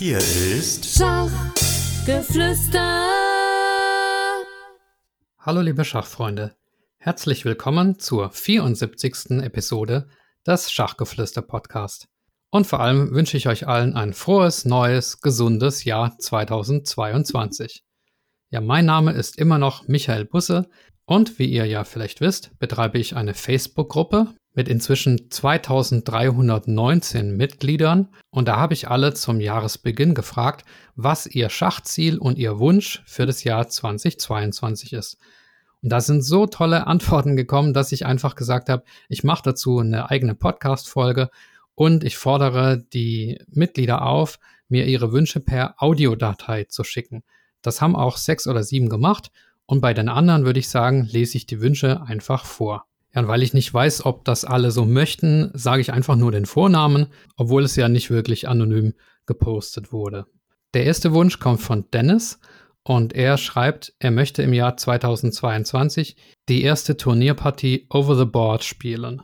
Hier ist Schachgeflüster. Hallo liebe Schachfreunde, herzlich willkommen zur 74. Episode des Schachgeflüster Podcast. Und vor allem wünsche ich euch allen ein frohes, neues, gesundes Jahr 2022. Ja, mein Name ist immer noch Michael Busse und wie ihr ja vielleicht wisst, betreibe ich eine Facebook-Gruppe mit inzwischen 2319 Mitgliedern und da habe ich alle zum Jahresbeginn gefragt, was ihr Schachziel und ihr Wunsch für das Jahr 2022 ist. Und da sind so tolle Antworten gekommen, dass ich einfach gesagt habe, ich mache dazu eine eigene Podcast-Folge und ich fordere die Mitglieder auf, mir ihre Wünsche per Audiodatei zu schicken. Das haben auch sechs oder sieben gemacht und bei den anderen würde ich sagen, lese ich die Wünsche einfach vor. Ja, und weil ich nicht weiß, ob das alle so möchten, sage ich einfach nur den Vornamen, obwohl es ja nicht wirklich anonym gepostet wurde. Der erste Wunsch kommt von Dennis und er schreibt, er möchte im Jahr 2022 die erste Turnierpartie Over the Board spielen.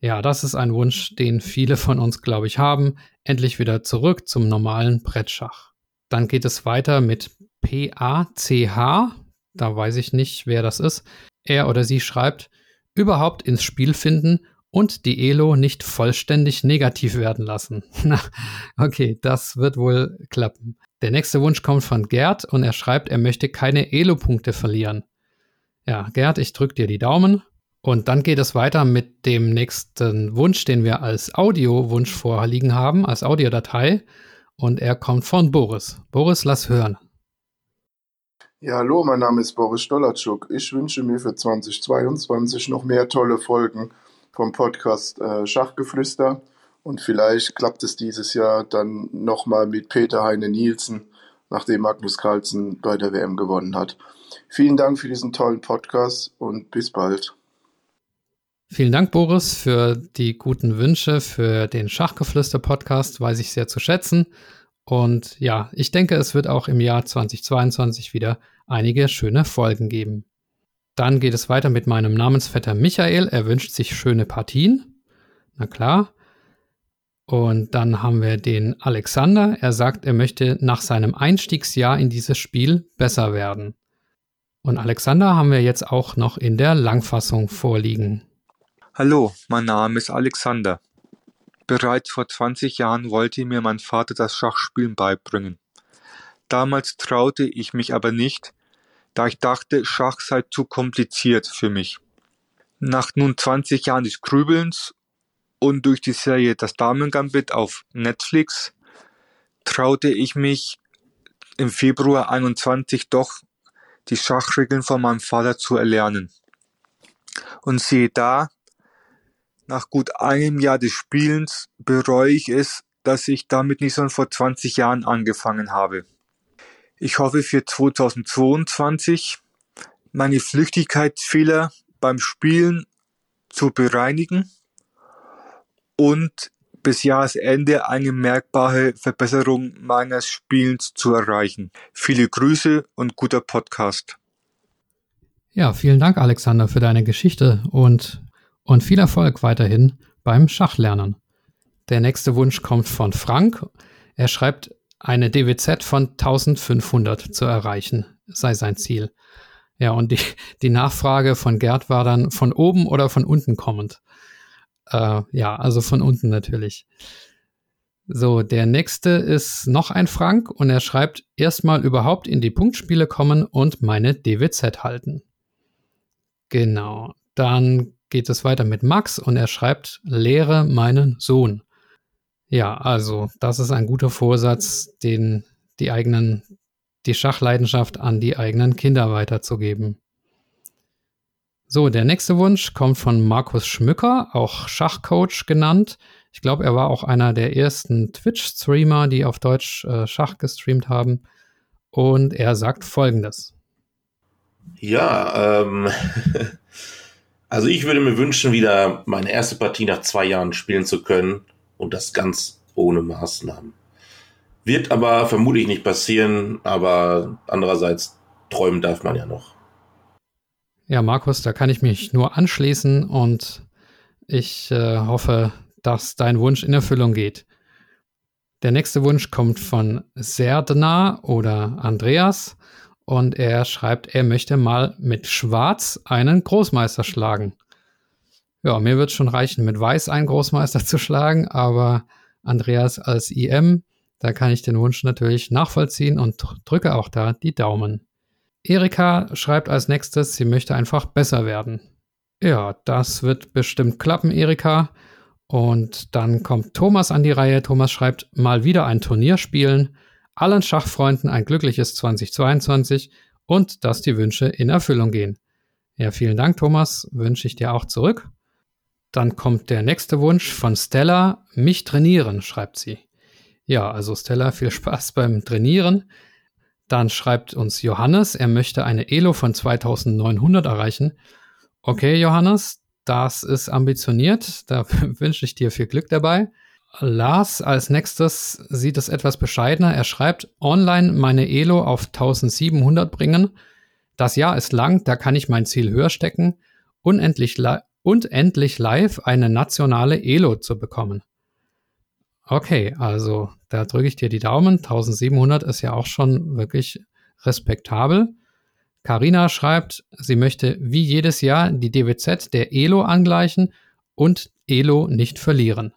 Ja, das ist ein Wunsch, den viele von uns, glaube ich, haben. Endlich wieder zurück zum normalen Brettschach. Dann geht es weiter mit PACH. Da weiß ich nicht, wer das ist. Er oder sie schreibt, überhaupt ins Spiel finden und die Elo nicht vollständig negativ werden lassen. Na, okay, das wird wohl klappen. Der nächste Wunsch kommt von Gerd und er schreibt, er möchte keine Elo-Punkte verlieren. Ja, Gerd, ich drücke dir die Daumen. Und dann geht es weiter mit dem nächsten Wunsch, den wir als Audio-Wunsch vorliegen haben, als Audiodatei. Und er kommt von Boris. Boris, lass hören. Ja, hallo, mein Name ist Boris Stolatschuk. Ich wünsche mir für 2022 noch mehr tolle Folgen vom Podcast äh, Schachgeflüster. Und vielleicht klappt es dieses Jahr dann nochmal mit Peter Heine Nielsen, nachdem Magnus Carlsen bei der WM gewonnen hat. Vielen Dank für diesen tollen Podcast und bis bald. Vielen Dank, Boris, für die guten Wünsche für den Schachgeflüster-Podcast. Weiß ich sehr zu schätzen. Und ja, ich denke, es wird auch im Jahr 2022 wieder einige schöne Folgen geben. Dann geht es weiter mit meinem Namensvetter Michael. Er wünscht sich schöne Partien. Na klar. Und dann haben wir den Alexander. Er sagt, er möchte nach seinem Einstiegsjahr in dieses Spiel besser werden. Und Alexander haben wir jetzt auch noch in der Langfassung vorliegen. Hallo, mein Name ist Alexander. Bereits vor 20 Jahren wollte mir mein Vater das Schachspielen beibringen. Damals traute ich mich aber nicht, da ich dachte, Schach sei zu kompliziert für mich. Nach nun 20 Jahren des Grübelns und durch die Serie Das Damengambit auf Netflix traute ich mich im Februar 21 doch die Schachregeln von meinem Vater zu erlernen. Und siehe da, nach gut einem Jahr des Spielens bereue ich es, dass ich damit nicht schon vor 20 Jahren angefangen habe. Ich hoffe für 2022 meine Flüchtigkeitsfehler beim Spielen zu bereinigen und bis Jahresende eine merkbare Verbesserung meines Spielens zu erreichen. Viele Grüße und guter Podcast. Ja, vielen Dank, Alexander, für deine Geschichte und und viel Erfolg weiterhin beim Schachlernen. Der nächste Wunsch kommt von Frank. Er schreibt, eine DWZ von 1500 zu erreichen, sei sein Ziel. Ja, und die, die Nachfrage von Gerd war dann von oben oder von unten kommend. Äh, ja, also von unten natürlich. So, der nächste ist noch ein Frank und er schreibt, erstmal überhaupt in die Punktspiele kommen und meine DWZ halten. Genau. Dann geht es weiter mit Max und er schreibt, lehre meinen Sohn. Ja, also das ist ein guter Vorsatz, den die eigenen, die Schachleidenschaft an die eigenen Kinder weiterzugeben. So, der nächste Wunsch kommt von Markus Schmücker, auch Schachcoach genannt. Ich glaube, er war auch einer der ersten Twitch-Streamer, die auf Deutsch äh, Schach gestreamt haben. Und er sagt folgendes. Ja, ähm, Also ich würde mir wünschen, wieder meine erste Partie nach zwei Jahren spielen zu können und das ganz ohne Maßnahmen. Wird aber vermutlich nicht passieren, aber andererseits träumen darf man ja noch. Ja, Markus, da kann ich mich nur anschließen und ich äh, hoffe, dass dein Wunsch in Erfüllung geht. Der nächste Wunsch kommt von Serdna oder Andreas und er schreibt, er möchte mal mit Schwarz einen Großmeister schlagen. Ja, mir wird schon reichen, mit Weiß einen Großmeister zu schlagen, aber Andreas als IM, da kann ich den Wunsch natürlich nachvollziehen und drücke auch da die Daumen. Erika schreibt als nächstes, sie möchte einfach besser werden. Ja, das wird bestimmt klappen, Erika. Und dann kommt Thomas an die Reihe. Thomas schreibt, mal wieder ein Turnier spielen, allen Schachfreunden ein glückliches 2022 und dass die Wünsche in Erfüllung gehen. Ja, vielen Dank, Thomas. Wünsche ich dir auch zurück. Dann kommt der nächste Wunsch von Stella, mich trainieren, schreibt sie. Ja, also Stella, viel Spaß beim Trainieren. Dann schreibt uns Johannes, er möchte eine Elo von 2900 erreichen. Okay, Johannes, das ist ambitioniert. Da wünsche ich dir viel Glück dabei. Lars als nächstes sieht es etwas bescheidener. Er schreibt, online meine Elo auf 1700 bringen. Das Jahr ist lang, da kann ich mein Ziel höher stecken. Unendlich und endlich live eine nationale Elo zu bekommen. Okay, also da drücke ich dir die Daumen. 1700 ist ja auch schon wirklich respektabel. Carina schreibt, sie möchte wie jedes Jahr die DWZ der Elo angleichen und Elo nicht verlieren.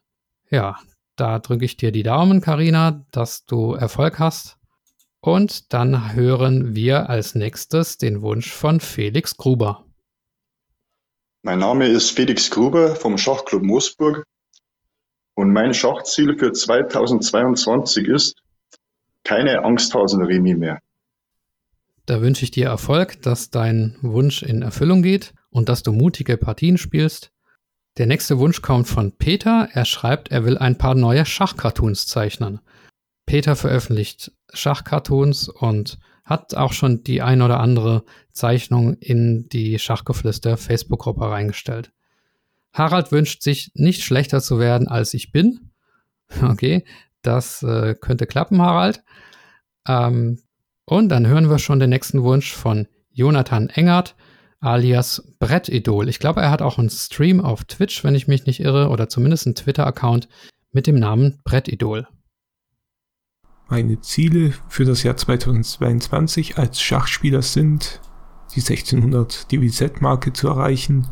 Ja, da drücke ich dir die Daumen, Carina, dass du Erfolg hast. Und dann hören wir als nächstes den Wunsch von Felix Gruber. Mein Name ist Felix Gruber vom Schachclub Moosburg und mein Schachziel für 2022 ist keine Angsthasen-Remis mehr. Da wünsche ich dir Erfolg, dass dein Wunsch in Erfüllung geht und dass du mutige Partien spielst. Der nächste Wunsch kommt von Peter. Er schreibt, er will ein paar neue Schachcartoons zeichnen. Peter veröffentlicht Schachcartoons und hat auch schon die ein oder andere Zeichnung in die Schachgeflüster Facebook-Gruppe reingestellt. Harald wünscht sich nicht schlechter zu werden, als ich bin. Okay, das äh, könnte klappen, Harald. Ähm, und dann hören wir schon den nächsten Wunsch von Jonathan Engert, alias Brettidol. Ich glaube, er hat auch einen Stream auf Twitch, wenn ich mich nicht irre, oder zumindest einen Twitter-Account mit dem Namen Brettidol. Meine Ziele für das Jahr 2022 als Schachspieler sind, die 1600 DWZ-Marke zu erreichen.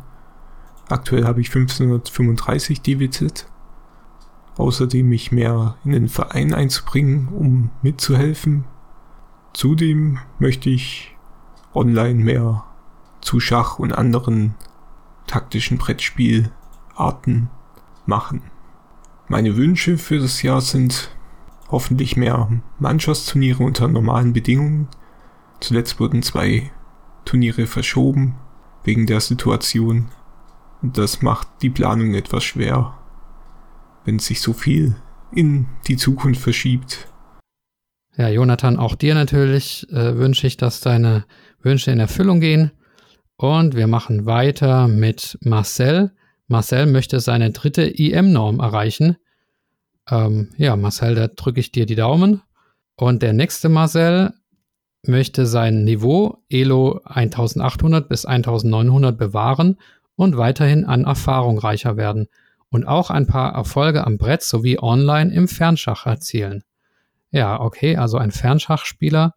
Aktuell habe ich 1535 DWZ. Außerdem mich mehr in den Verein einzubringen, um mitzuhelfen. Zudem möchte ich online mehr zu Schach und anderen taktischen Brettspielarten machen. Meine Wünsche für das Jahr sind hoffentlich mehr Mannschaftsturniere unter normalen Bedingungen. Zuletzt wurden zwei Turniere verschoben wegen der Situation. Und das macht die Planung etwas schwer, wenn sich so viel in die Zukunft verschiebt. Ja, Jonathan, auch dir natürlich äh, wünsche ich, dass deine Wünsche in Erfüllung gehen. Und wir machen weiter mit Marcel. Marcel möchte seine dritte IM-Norm erreichen. Ähm, ja, Marcel, da drücke ich dir die Daumen. Und der nächste Marcel möchte sein Niveau Elo 1800 bis 1900 bewahren und weiterhin an Erfahrung reicher werden und auch ein paar Erfolge am Brett sowie online im Fernschach erzielen. Ja, okay, also ein Fernschachspieler.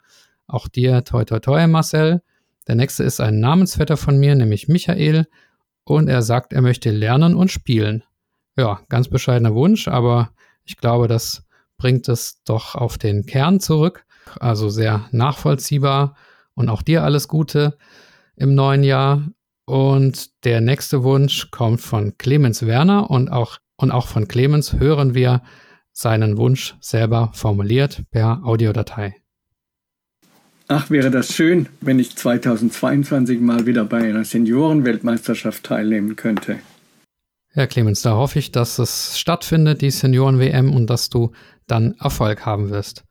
Auch dir toi toi toi, Marcel. Der nächste ist ein Namensvetter von mir, nämlich Michael. Und er sagt, er möchte lernen und spielen. Ja, ganz bescheidener Wunsch, aber ich glaube, das bringt es doch auf den Kern zurück. Also sehr nachvollziehbar und auch dir alles Gute im neuen Jahr. Und der nächste Wunsch kommt von Clemens Werner und auch, und auch von Clemens hören wir seinen Wunsch selber formuliert per Audiodatei. Ach, wäre das schön, wenn ich 2022 mal wieder bei einer Seniorenweltmeisterschaft teilnehmen könnte. Ja, Clemens, da hoffe ich, dass es stattfindet, die Senioren-WM, und dass du dann Erfolg haben wirst.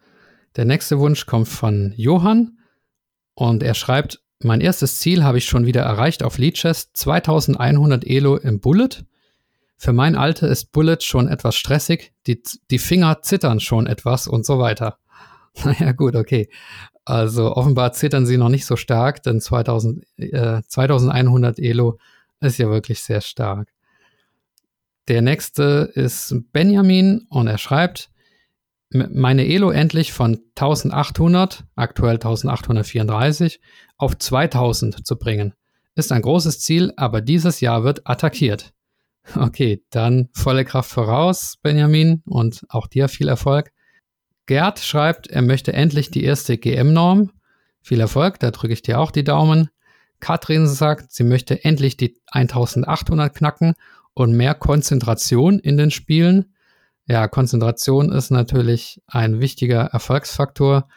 Der nächste Wunsch kommt von Johann und er schreibt, mein erstes Ziel habe ich schon wieder erreicht auf Leadchest, 2100 Elo im Bullet. Für mein Alter ist Bullet schon etwas stressig, die, die Finger zittern schon etwas und so weiter. Naja, gut, okay. Also offenbar zittern sie noch nicht so stark, denn 2000, äh, 2100 Elo ist ja wirklich sehr stark. Der nächste ist Benjamin und er schreibt, meine Elo endlich von 1800, aktuell 1834, auf 2000 zu bringen. Ist ein großes Ziel, aber dieses Jahr wird attackiert. Okay, dann volle Kraft voraus, Benjamin, und auch dir viel Erfolg. Gerd schreibt, er möchte endlich die erste GM-Norm. Viel Erfolg, da drücke ich dir auch die Daumen. Katrin sagt, sie möchte endlich die 1800 knacken und mehr Konzentration in den Spielen. Ja, Konzentration ist natürlich ein wichtiger Erfolgsfaktor.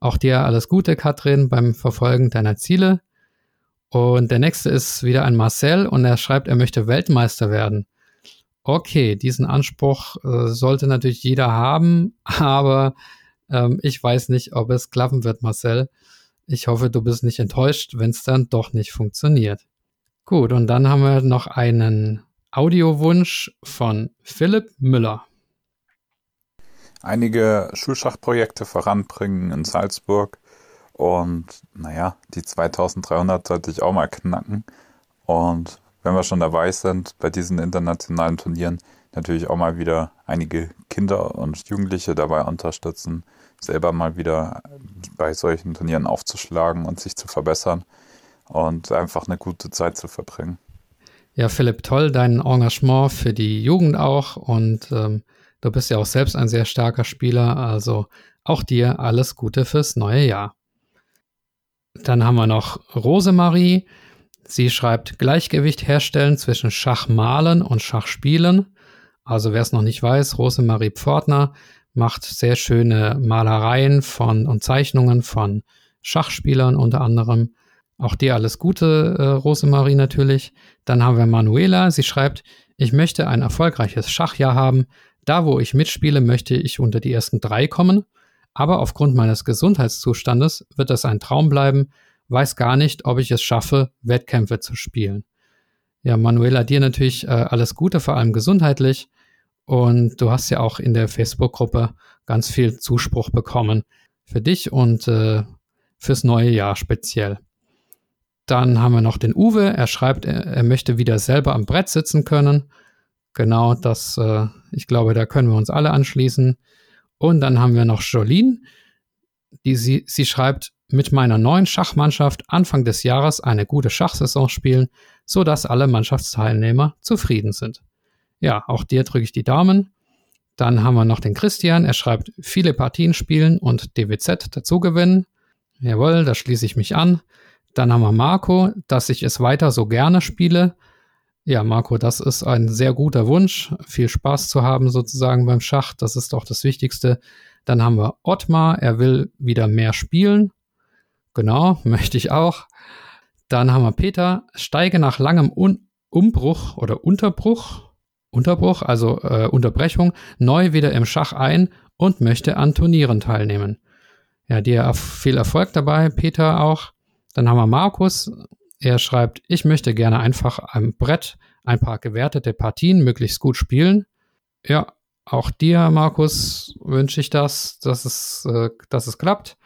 Auch dir alles Gute, Katrin, beim Verfolgen deiner Ziele. Und der nächste ist wieder ein Marcel und er schreibt, er möchte Weltmeister werden. Okay, diesen Anspruch äh, sollte natürlich jeder haben, aber ähm, ich weiß nicht, ob es klappen wird, Marcel. Ich hoffe, du bist nicht enttäuscht, wenn es dann doch nicht funktioniert. Gut, und dann haben wir noch einen Audiowunsch von Philipp Müller. Einige Schulschachprojekte voranbringen in Salzburg und naja, die 2300 sollte ich auch mal knacken. Und wenn wir schon dabei sind, bei diesen internationalen Turnieren natürlich auch mal wieder einige Kinder und Jugendliche dabei unterstützen, selber mal wieder bei solchen Turnieren aufzuschlagen und sich zu verbessern und einfach eine gute Zeit zu verbringen. Ja, Philipp, toll, dein Engagement für die Jugend auch und ähm, du bist ja auch selbst ein sehr starker Spieler, also auch dir alles Gute fürs neue Jahr. Dann haben wir noch Rosemarie. Sie schreibt Gleichgewicht herstellen zwischen Schachmalen und Schachspielen. Also wer es noch nicht weiß, Rosemarie Pfortner macht sehr schöne Malereien von und Zeichnungen von Schachspielern unter anderem. Auch dir alles Gute, äh, Rosemarie natürlich. Dann haben wir Manuela. Sie schreibt, ich möchte ein erfolgreiches Schachjahr haben. Da, wo ich mitspiele, möchte ich unter die ersten drei kommen. Aber aufgrund meines Gesundheitszustandes wird das ein Traum bleiben. Weiß gar nicht, ob ich es schaffe, Wettkämpfe zu spielen. Ja, Manuela, dir natürlich äh, alles Gute, vor allem gesundheitlich. Und du hast ja auch in der Facebook-Gruppe ganz viel Zuspruch bekommen für dich und äh, fürs neue Jahr speziell. Dann haben wir noch den Uwe. Er schreibt, er, möchte wieder selber am Brett sitzen können. Genau, das, äh, ich glaube, da können wir uns alle anschließen. Und dann haben wir noch Jolene, die sie, sie schreibt, mit meiner neuen Schachmannschaft Anfang des Jahres eine gute Schachsaison spielen, sodass alle Mannschaftsteilnehmer zufrieden sind. Ja, auch dir drücke ich die Daumen. Dann haben wir noch den Christian. Er schreibt, viele Partien spielen und DWZ dazu gewinnen. Jawohl, da schließe ich mich an. Dann haben wir Marco, dass ich es weiter so gerne spiele. Ja, Marco, das ist ein sehr guter Wunsch. Viel Spaß zu haben sozusagen beim Schach. Das ist doch das Wichtigste. Dann haben wir Ottmar. Er will wieder mehr spielen. Genau, möchte ich auch. Dann haben wir Peter. Steige nach langem Un Umbruch oder Unterbruch Unterbruch, also äh, Unterbrechung, neu wieder im Schach ein und möchte an Turnieren teilnehmen. Ja, dir viel Erfolg dabei, Peter auch. Dann haben wir Markus. Er schreibt, ich möchte gerne einfach am Brett ein paar gewertete Partien möglichst gut spielen. Ja, auch dir, Markus, wünsche ich das, dass es, äh, dass es klappt.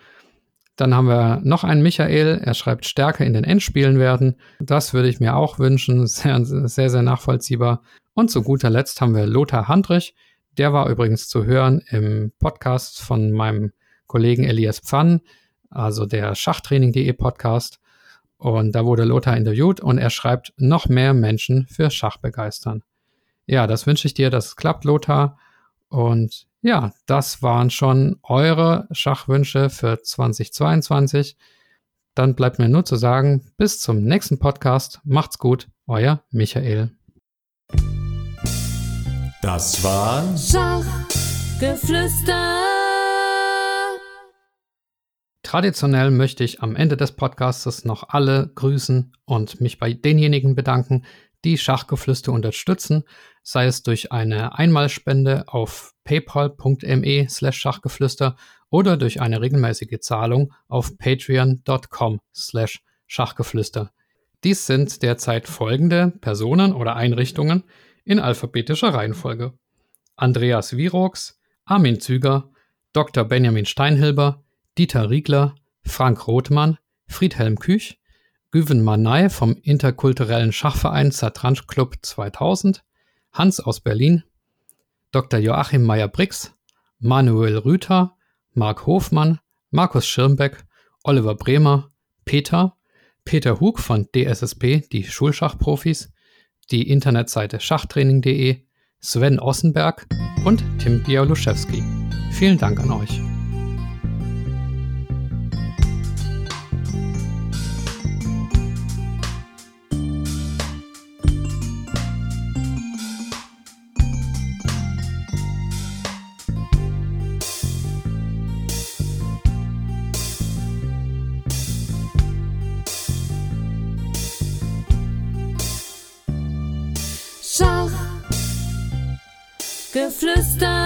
Dann haben wir noch einen Michael, er schreibt stärker in den Endspielen werden. Das würde ich mir auch wünschen, sehr, sehr, sehr nachvollziehbar. Und zu guter Letzt haben wir Lothar Handrich. Der war übrigens zu hören im Podcast von meinem Kollegen Elias Pfann, also der Schachtraining.de Podcast. Und da wurde Lothar interviewt und er schreibt, noch mehr Menschen für Schach begeistern. Ja, das wünsche ich dir, dass es klappt, Lothar. Und ja, das waren schon eure Schachwünsche für 2022. Dann bleibt mir nur zu sagen, bis zum nächsten Podcast. Macht's gut, euer Michael. Das war Schachgeflüster. Traditionell möchte ich am Ende des Podcasts noch alle grüßen und mich bei denjenigen bedanken, die Schachgeflüster unterstützen, sei es durch eine Einmalspende auf paypal.me slash Schachgeflüster oder durch eine regelmäßige Zahlung auf patreon.com slash Schachgeflüster. Dies sind derzeit folgende Personen oder Einrichtungen, in alphabetischer Reihenfolge. Andreas Virox, Armin Züger, Dr. Benjamin Steinhilber, Dieter Riegler, Frank Rothmann, Friedhelm Küch, Güven Manay vom interkulturellen Schachverein Zatransch Club 2000, Hans aus Berlin, Dr. Joachim Meyer-Brix, Manuel Rüther, Marc Hofmann, Markus Schirmbeck, Oliver Bremer, Peter, Peter Hug von DSSP, die Schulschachprofis, die Internetseite schachtraining.de, Sven Ossenberg und Tim Bialuszewski. Vielen Dank an euch. Schachgeflüster.